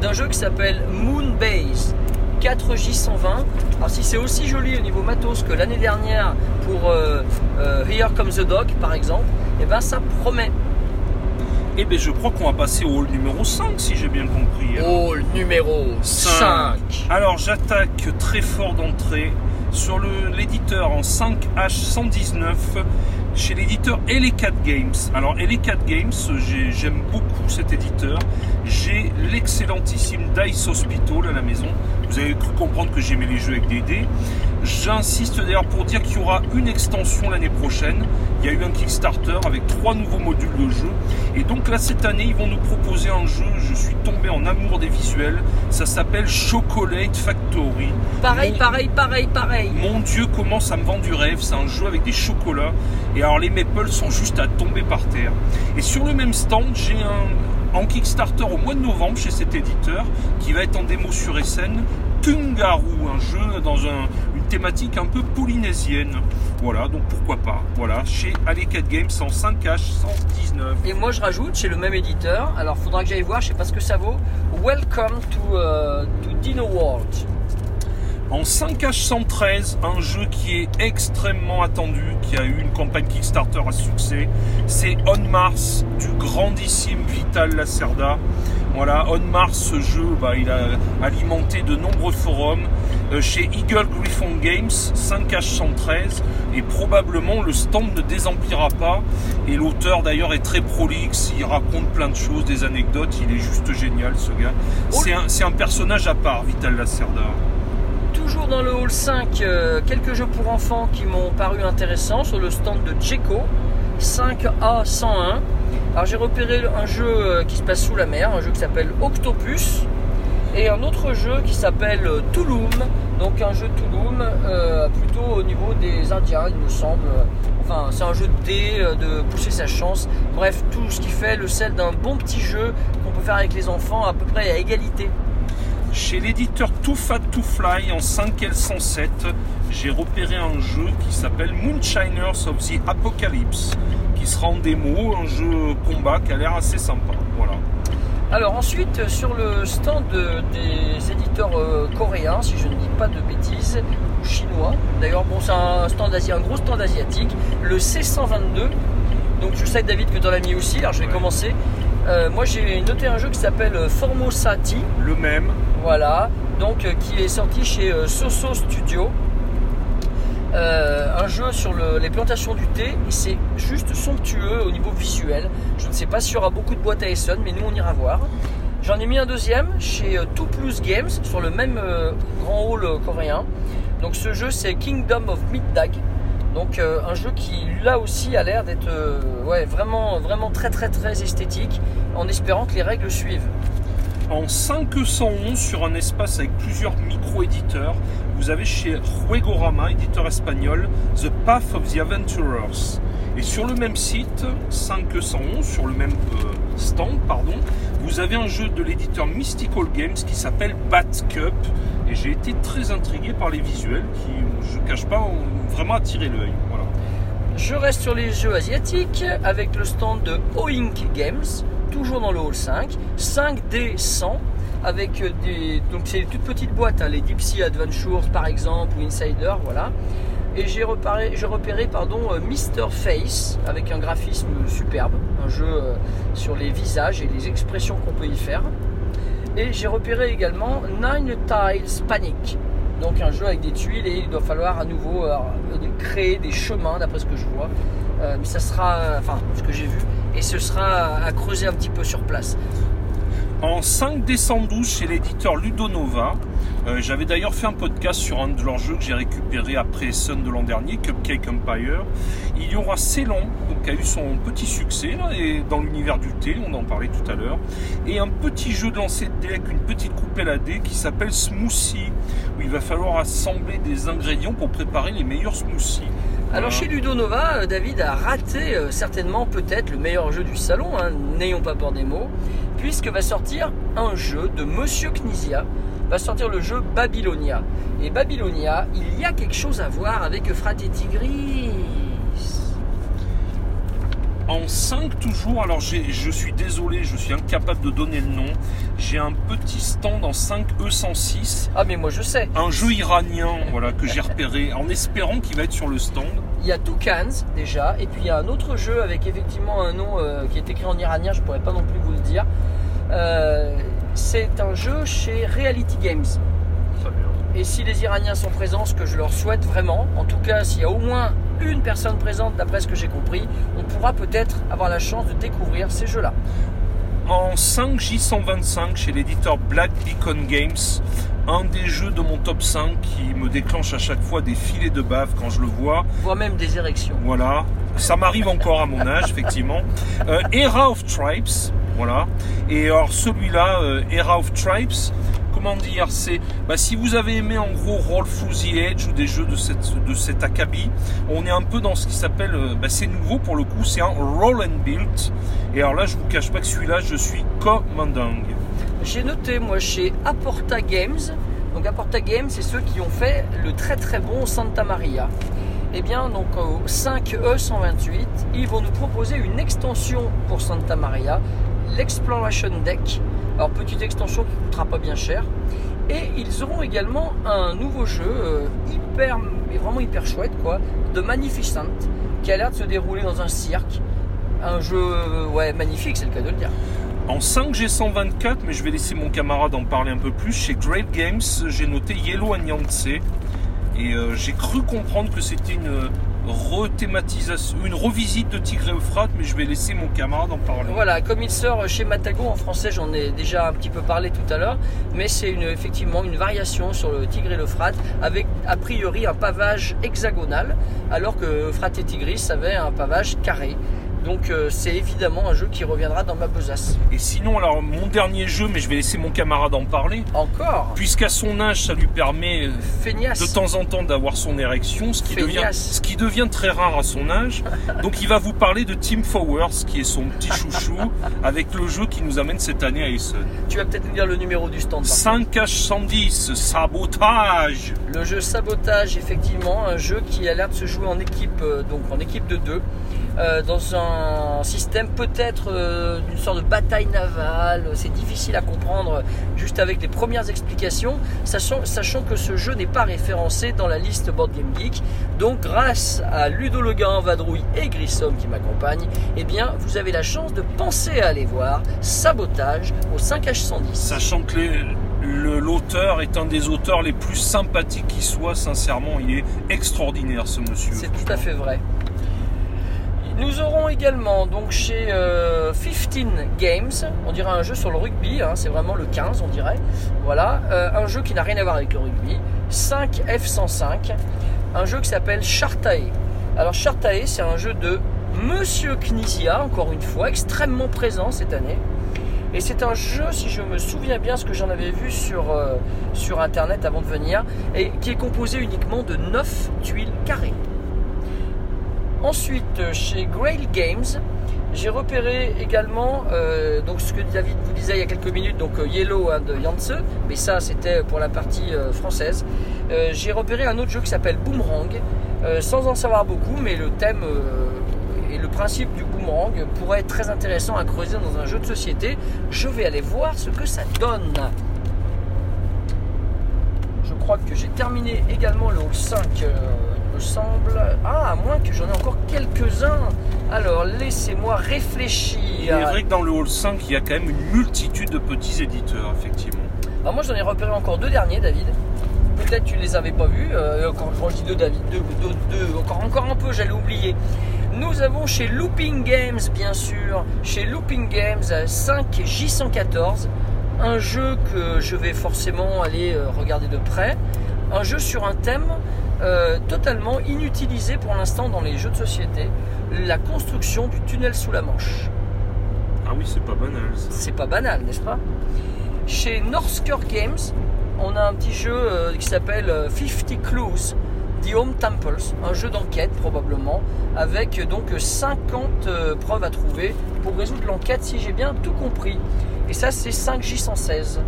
d'un jeu qui s'appelle Moonbase 4J120. Alors si c'est aussi joli au niveau matos que l'année dernière pour euh, euh, Here Comes the Dog par exemple, et ben ça promet. Et ben je crois qu'on va passer au hall numéro 5 si j'ai bien compris. Hall numéro 5. Alors j'attaque très fort d'entrée sur l'éditeur en 5H119 chez l'éditeur LE4 Games. Alors LE4 Games, j'ai- j'aime beaucoup cet éditeur. J'ai l'excellentissime Dice Hospital à la maison. Vous avez cru comprendre que j'aimais les jeux avec des dés. J'insiste d'ailleurs pour dire qu'il y aura une extension l'année prochaine. Il y a eu un Kickstarter avec trois nouveaux modules de jeu. Et donc là, cette année, ils vont nous proposer un jeu. Je suis tombé en amour des visuels. Ça s'appelle Chocolate Factory. Pareil, Mon- pareil, pareil, pareil. Mon Dieu, comment ça me vend du rêve. C'est un jeu avec des chocolats. Et alors, les maples sont juste à tomber par terre. Et sur le même stand, j'ai un en Kickstarter au mois de novembre chez cet éditeur qui va être en démo sur SN. Tungaru, un jeu dans un- thématique un peu polynésienne. Voilà, donc pourquoi pas. Voilà, chez Alley4 Games en 5H 119. Et moi je rajoute chez le même éditeur, alors faudra que j'aille voir, je sais pas ce que ça vaut. Welcome to, euh, to Dino World. En 5H113, un jeu qui est extrêmement attendu, qui a eu une campagne Kickstarter à succès, c'est On Mars du grandissime Vital Lacerda. Voilà, On Mars, ce jeu, bah, il a alimenté de nombreux forums chez Eagle Griffon Games, 5H113, et probablement le stand ne désemplira pas. Et l'auteur d'ailleurs est très prolixe, il raconte plein de choses, des anecdotes, il est juste génial ce gars. C'est un, c'est un personnage à part, Vital Lacerda. Toujours dans le hall 5, euh, quelques jeux pour enfants qui m'ont paru intéressants sur le stand de Djeco 5A101. Alors j'ai repéré un jeu euh, qui se passe sous la mer, un jeu qui s'appelle Octopus, et un autre jeu qui s'appelle euh, Tulum, donc un jeu Tulum euh, plutôt au niveau des Indiens, il me semble. Enfin, c'est un jeu de dés, euh, de pousser sa chance. Bref, tout ce qui fait le sel d'un bon petit jeu qu'on peut faire avec les enfants à peu près à égalité. Chez l'éditeur Too Fat to Fly en 5L107, j'ai repéré un jeu qui s'appelle Moonshiners of the Apocalypse, qui sera en démo, un jeu combat qui a l'air assez sympa. Voilà. Alors ensuite, sur le stand de- des éditeurs euh, coréens, si je ne dis pas de bêtises, ou chinois, d'ailleurs bon c'est un, stand un gros stand asiatique, le C122, donc je sais David que tu en as mis aussi, alors je vais Ouais. commencer. Euh, moi j'ai noté un jeu qui s'appelle euh, Formosati, Le même, voilà, donc euh, qui est sorti chez euh, Soso Studio. Euh, un jeu sur le- les plantations du thé et c'est juste somptueux au niveau visuel. Je ne sais pas s'il y aura beaucoup de boîtes à Essonne, mais nous on ira voir. J'en ai mis un deuxième chez euh, Two Plus Games sur le même euh, grand hall euh, coréen. Donc ce jeu c'est Kingdom of Middag. Donc euh, un jeu qui là aussi a l'air d'être euh, vraiment, vraiment très très très esthétique en espérant que les règles suivent. En 511 sur un espace avec plusieurs micro-éditeurs, vous avez chez Juegorama, éditeur espagnol, The Path of the Adventurers. Et sur le même site, 511, sur le même euh, stand, pardon, vous avez un jeu de l'éditeur Mystical Games qui s'appelle Bat Cup. Et j'ai été très intrigué par les visuels qui, je ne cache pas, ont vraiment attiré l'œil. Voilà. Je reste sur les jeux asiatiques avec le stand de Oink Games, toujours dans le hall 5, 5D 100 avec des donc c'est les toutes petites boîtes, hein, les Deep Adventures par exemple ou Insider, voilà. Et j'ai repéré, j'ai repéré pardon, euh, Mr Face avec un graphisme superbe, un jeu euh, sur les visages et les expressions qu'on peut y faire. Et j'ai repéré également Nine Tiles Panic, donc un jeu avec des tuiles et il doit falloir à nouveau euh, créer des chemins d'après ce que je vois. Euh, mais ça sera, enfin ce que j'ai vu, et ce sera à creuser un petit peu sur place. En 5 décembre 12 chez l'éditeur Ludonova, euh, j'avais d'ailleurs fait un podcast sur un de leurs jeux que j'ai récupéré après Sun de l'an dernier, Cupcake Empire. Il y aura donc qui a eu son petit succès et dans l'univers du thé, on en parlait tout à l'heure, et un petit jeu de lancer de dés avec une petite coupelle à dés qui s'appelle Smoothie, où il va falloir assembler des ingrédients pour préparer les meilleurs smoothies. Alors chez Ludonova, euh, David a raté euh, certainement peut-être le meilleur jeu du salon, hein, n'ayons pas peur des mots, puisque va sortir un jeu de Monsieur Knizia, va sortir le jeu Babylonia. Et Babylonia, il y a quelque chose à voir avec Euphrate et Tigris. En 5 toujours, alors je suis désolé, je suis incapable de donner le nom. J'ai un petit stand en 5 E106, Ah mais moi je sais, un jeu iranien voilà, que j'ai repéré en espérant qu'il va être sur le stand. il y a Toucans déjà, et puis il y a un autre jeu avec effectivement un nom euh, qui est écrit en iranien, je pourrais pas non plus vous le dire. Euh, c'est un jeu chez Reality Games. Et si les Iraniens sont présents, ce que je leur souhaite vraiment, en tout cas s'il y a au moins une personne présente d'après ce que j'ai compris, on pourra peut-être avoir la chance de découvrir ces jeux-là. En 5 J125 chez l'éditeur Black Beacon Games, un des jeux de mon top 5 qui me déclenche à chaque fois des filets de bave quand je le vois. Voire même des érections. Voilà, ça m'arrive encore à mon âge, effectivement. Euh, Era of Tribes, voilà. Et alors celui-là, euh, Era of Tribes, dire, c'est bah, si vous avez aimé en gros Roll the Edge ou des jeux de cette de cet acabit, on est un peu dans ce qui s'appelle, euh, bah, c'est nouveau pour le coup, c'est un Roll and Build. Et alors là, je vous cache pas que celui-là, je suis dingue. J'ai noté moi chez Aporta Games, donc Aporta Games c'est ceux qui ont fait le très très bon Santa Maria. Eh bien donc au 5E128, ils vont nous proposer une extension pour Santa Maria, l'Exploration Deck. Alors petite extension qui ne coûtera pas bien cher. Et ils auront également un nouveau jeu euh, hyper, mais vraiment hyper chouette quoi, de Magnificent, qui a l'air de se dérouler dans un cirque. Un jeu euh, magnifique, c'est le cas de le dire. En 5 G124, mais je vais laisser mon camarade en parler un peu plus, chez Great Games, j'ai noté Yellow Anyance. Et euh, j'ai cru comprendre que c'était une rethématisation, une revisite de Tigre et Euphrate, mais je vais laisser mon camarade en parler. Voilà, comme il sort chez Matago en français, j'en ai déjà un petit peu parlé tout à l'heure, mais c'est effectivement une variation sur le Tigre et l'Euphrate avec a priori un pavage hexagonal, alors que Euphrate et Tigris avait un pavage carré. Donc euh, c'est évidemment un jeu qui reviendra dans ma besace. Et sinon, alors mon dernier jeu, mais je vais laisser mon camarade en parler, Encore puisqu'à son âge, ça lui permet euh, Feignasse. de temps en temps d'avoir son érection, ce qui, devient, Feignasse. ce qui devient très rare à son âge. Donc il va vous parler de Team Fowers, qui est son petit chouchou, avec le jeu qui nous amène cette année à Essen. Tu vas peut-être nous dire le numéro du stand. par 5H110, sabotage Le jeu Sabotage, effectivement, un jeu qui a l'air de se jouer en équipe, euh, donc en équipe de deux, euh, dans un système peut-être euh, d'une sorte de bataille navale. C'est difficile à comprendre juste avec les premières explications, sachant, sachant que ce jeu n'est pas référencé dans la liste Board Game Geek. Donc, grâce à Ludo Leguin, Vadrouille et Grissom qui m'accompagnent, eh bien, vous avez la chance de penser à aller voir Sabotage au 5H110. Sachant que les- l'auteur est un des auteurs les plus sympathiques qui soit, sincèrement, il est extraordinaire ce monsieur. C'est tout à fait vrai. Nous aurons également donc chez euh, 15 Games, on dirait un jeu sur le rugby, hein, c'est vraiment le 15 on dirait. Voilà, euh, un jeu qui n'a rien à voir avec le rugby. 5 F105, un jeu qui s'appelle Chartae. Alors Chartae c'est un jeu de Monsieur Knizia, encore une fois, extrêmement présent cette année. Et c'est un jeu, si je me souviens bien, ce que j'en avais vu sur, euh, sur internet avant de venir, et qui est composé uniquement de 9 tuiles carrées. Ensuite, chez Grail Games, J'ai repéré également, euh, donc ce que David vous disait il y a quelques minutes, donc euh, Yellow and Yance, mais ça c'était pour la partie euh, française. Euh, J'ai repéré un autre jeu qui s'appelle Boomerang, euh, sans en savoir beaucoup, mais le thème euh, et le principe du boomerang pourrait être très intéressant à creuser dans un jeu de société. Je vais aller voir ce que ça donne. Je crois que j'ai terminé également le hall 5, euh, il me semble. Ah, à moins que j'en ai encore quelques-uns. Alors, laissez-moi réfléchir. Il est vrai que dans le Hall 5, il y a quand même une multitude de petits éditeurs, effectivement. Alors moi j'en ai repéré encore deux derniers David. Peut-être tu les avais pas vus. Euh, quand, quand je dis deux David, deux, deux, deux, encore, encore un peu, j'allais oublier. Nous avons chez Looping Games bien sûr, chez Looping Games 5J114, un jeu que je vais forcément aller euh, regarder de près. Un jeu sur un thème euh, totalement inutilisé pour l'instant dans les jeux de société, la construction du tunnel sous la Manche. Ah oui, c'est pas banal. C'est pas banal, n'est-ce pas? Chez Northcore Games, on a un petit jeu euh, qui s'appelle euh, 50 Clues, The Home Temples, un jeu d'enquête probablement, avec euh, donc 50 euh, preuves à trouver pour résoudre l'enquête si j'ai bien tout compris. Et ça c'est 5J116.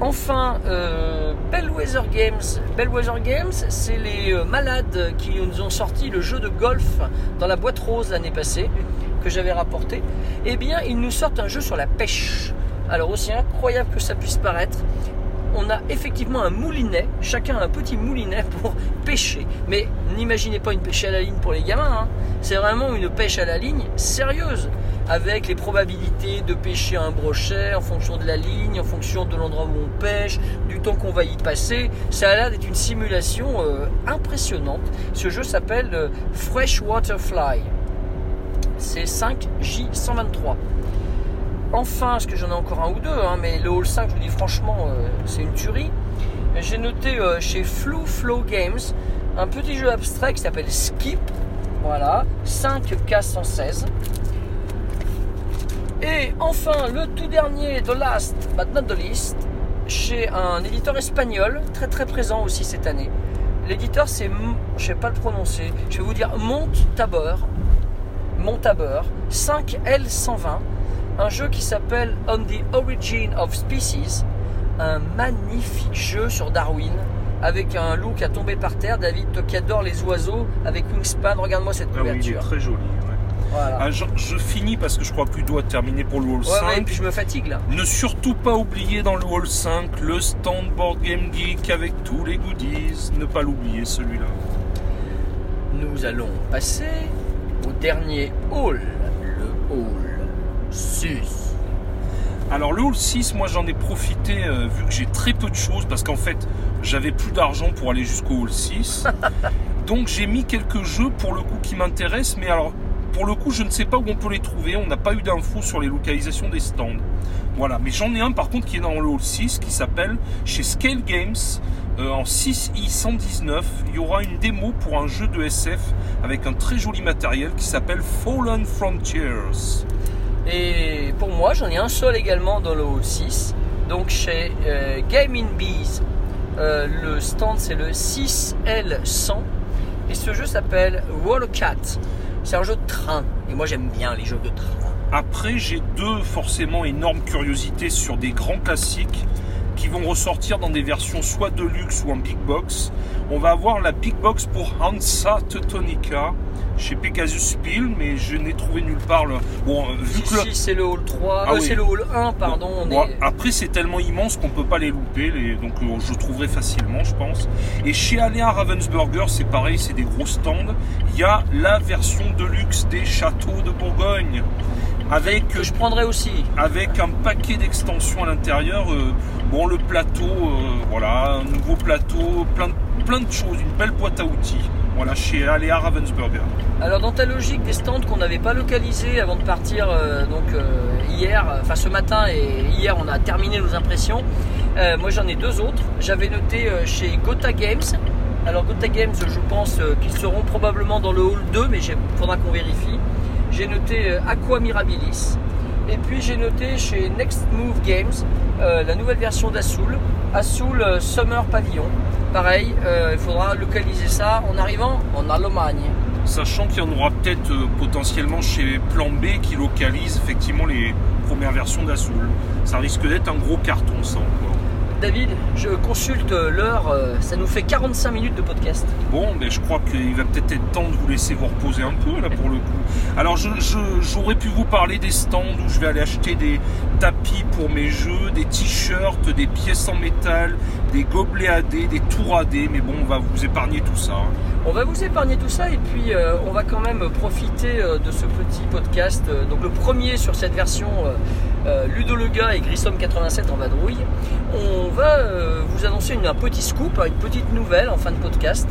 Enfin, euh, Bellwether Games. Bellwether Games, c'est les euh, malades qui nous ont sorti le jeu de golf dans la boîte rose l'année passée, que j'avais rapporté. Eh bien, ils nous sortent un jeu sur la pêche. Alors, aussi incroyable que ça puisse paraître, on a effectivement un moulinet, chacun un petit moulinet pour pêcher. Mais n'imaginez pas une pêche à la ligne pour les gamins, hein. c'est vraiment une pêche à la ligne sérieuse, avec les probabilités de pêcher un brochet en fonction de la ligne, en fonction de l'endroit où on pêche, du temps qu'on va y passer. Ça a l'air d'être une simulation euh, impressionnante. Ce jeu s'appelle euh, Freshwater Fly. C'est 5J123. Enfin, parce que j'en ai encore un ou deux, hein, mais le Hall 5, je vous dis franchement, euh, c'est une tuerie. J'ai noté euh, chez Flu Flow Games un petit jeu abstrait qui s'appelle Skip. Voilà, 5K116. Et enfin, le tout dernier, The Last but not the least, chez un éditeur espagnol, très très présent aussi cette année. L'éditeur, c'est, je ne sais pas le prononcer, je vais vous dire Montabor, Montabor 5L120, un jeu qui s'appelle On the Origin of Species, un magnifique jeu sur Darwin, avec un look à tomber par terre. David, toi qui adore les oiseaux, avec Wingspan, regarde-moi cette Ah oui, il est couverture. très joli. ouais. Voilà. Ah, je, je finis parce que je crois que doit terminer pour le Hall Ouais, 5. ouais, et puis je me fatigue là. Ne surtout pas oublier dans le Hall 5 le stand Board Game Geek avec tous les goodies. Ne pas l'oublier celui-là. Nous allons passer au dernier hall, le hall 6. Alors le Hall 6, moi j'en ai profité euh, vu que j'ai très peu de choses parce qu'en fait j'avais plus d'argent pour aller jusqu'au Hall 6. Donc j'ai mis quelques jeux pour le coup qui m'intéressent, mais alors pour le coup je ne sais pas où on peut les trouver, on n'a pas eu d'infos sur les localisations des stands. Voilà, mais j'en ai un par contre qui est dans le Hall 6 qui s'appelle chez Scale Games euh, en 6i119. Il y aura une démo pour un jeu de SF avec un très joli matériel qui s'appelle Fallen Frontiers. Et pour moi, j'en ai un seul également dans le hall 6, donc chez euh, Game in Bees. Euh, le stand c'est le 6L100 et ce jeu s'appelle Cat. C'est un jeu de train et moi j'aime bien les jeux de train. Après, j'ai deux forcément énormes curiosités sur des grands classiques qui vont ressortir dans des versions soit de luxe ou en big box. On va avoir la big box pour Hansa Teutonica chez Pegasus Spiel, mais je n'ai trouvé nulle part le. Bon, euh, vu que le- c'est le hall 3, Ah euh, oui. c'est le hall 1 pardon. on Bon, est- Après, c'est tellement immense qu'on peut pas les louper, les- donc euh, je trouverai facilement, je pense. Et chez Aléa Ravensburger, c'est pareil, c'est des gros stands. Il y a la version de luxe des châteaux de Bourgogne, avec que je prendrai aussi. avec un paquet d'extensions à l'intérieur. euh, bon, le plateau, euh, voilà, un nouveau plateau, plein de, plein de choses, une belle boîte à outils. Voilà, chez Aléa Ravensburger. Alors dans ta logique des stands qu'on n'avait pas localisés avant de partir euh, donc euh, hier, euh, enfin ce matin et hier on a terminé nos impressions. Euh, moi j'en ai deux autres. J'avais noté euh, chez Gotha Games. Alors Gotha Games je pense euh, qu'ils seront probablement dans le hall 2 mais il faudra qu'on vérifie. J'ai noté euh, Aqua Mirabilis. Et puis j'ai noté chez Next Move Games euh, la nouvelle version d'Assoul, Assoul euh, Summer Pavilion. Pareil, il faudra localiser ça en arrivant en Allemagne. Sachant qu'il y en aura peut-être potentiellement chez Plan B qui localise effectivement les premières versions d'Azul. Ça risque d'être un gros carton ça encore. David, je consulte l'heure, euh, ça nous fait 45 minutes de podcast. Bon, mais je crois qu'il va peut-être être temps de vous laisser vous reposer un peu là pour le coup. Alors je- je- j'aurais pu vous parler des stands où je vais aller acheter des tapis pour mes jeux, des t-shirts, des pièces en métal, des gobelets AD, des tours AD, mais bon, on va vous épargner tout ça. hein. On va vous épargner tout ça et puis euh, on va quand même profiter euh, de ce petit podcast, euh, donc le premier sur cette version euh, Ludo le gars et Grissom 87 en vadrouille. On va euh, vous annoncer une, un petit scoop, une petite nouvelle en fin de podcast.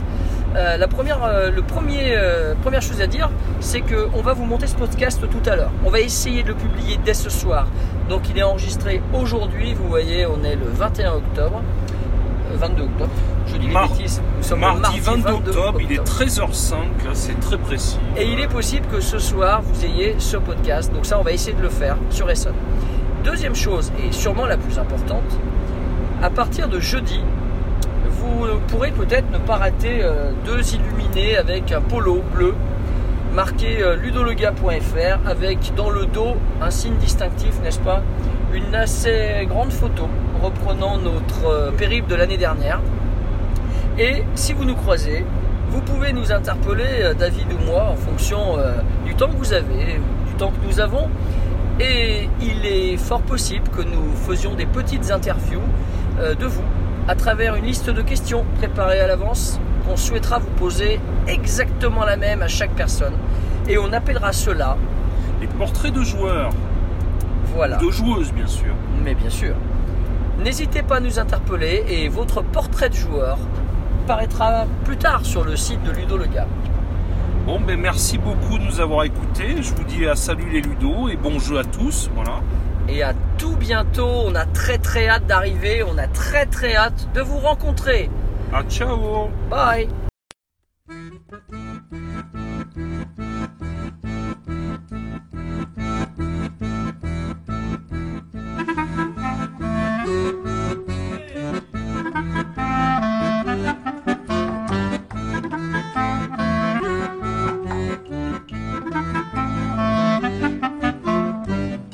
Euh, la première, euh, le premier, première chose à dire, c'est qu'on va vous monter ce podcast tout à l'heure. On va essayer de le publier dès ce soir. Donc il est enregistré aujourd'hui, vous voyez, on est le 21 octobre. Euh, 22 octobre, je dis les Mar- bêtises. Nous sommes le Mardi 22 octobre, il est 13h05, là, c'est très précis. et il est possible que ce soir, vous ayez ce podcast. Donc ça, on va essayer de le faire sur Essonne. Deuxième chose, et sûrement la plus importante, à partir de jeudi, vous pourrez peut-être ne pas rater euh, deux illuminés avec un polo bleu marqué euh, ludolega.fr avec dans le dos un signe distinctif, n'est-ce pas? Une assez grande photo reprenant notre euh, périple de l'année dernière. Et si vous nous croisez, vous pouvez nous interpeller, euh, David ou moi, en fonction du temps que vous avez, du temps que nous avons. Et il est fort possible que nous faisions des petites interviews de vous à travers une liste de questions préparées à l'avance qu'on souhaitera vous poser exactement la même à chaque personne. Et on appellera cela, Les portraits de joueurs, voilà, de joueuses bien sûr. mais bien sûr. N'hésitez pas à nous interpeller et votre portrait de joueur paraîtra plus tard sur le site de Ludo Le Gars. Bon, ben merci beaucoup de nous avoir écoutés. Je vous dis à salut les Ludo et bon jeu à tous. Voilà. Et à tout bientôt, on a très très hâte d'arriver, on a très très hâte de vous rencontrer. À ciao Bye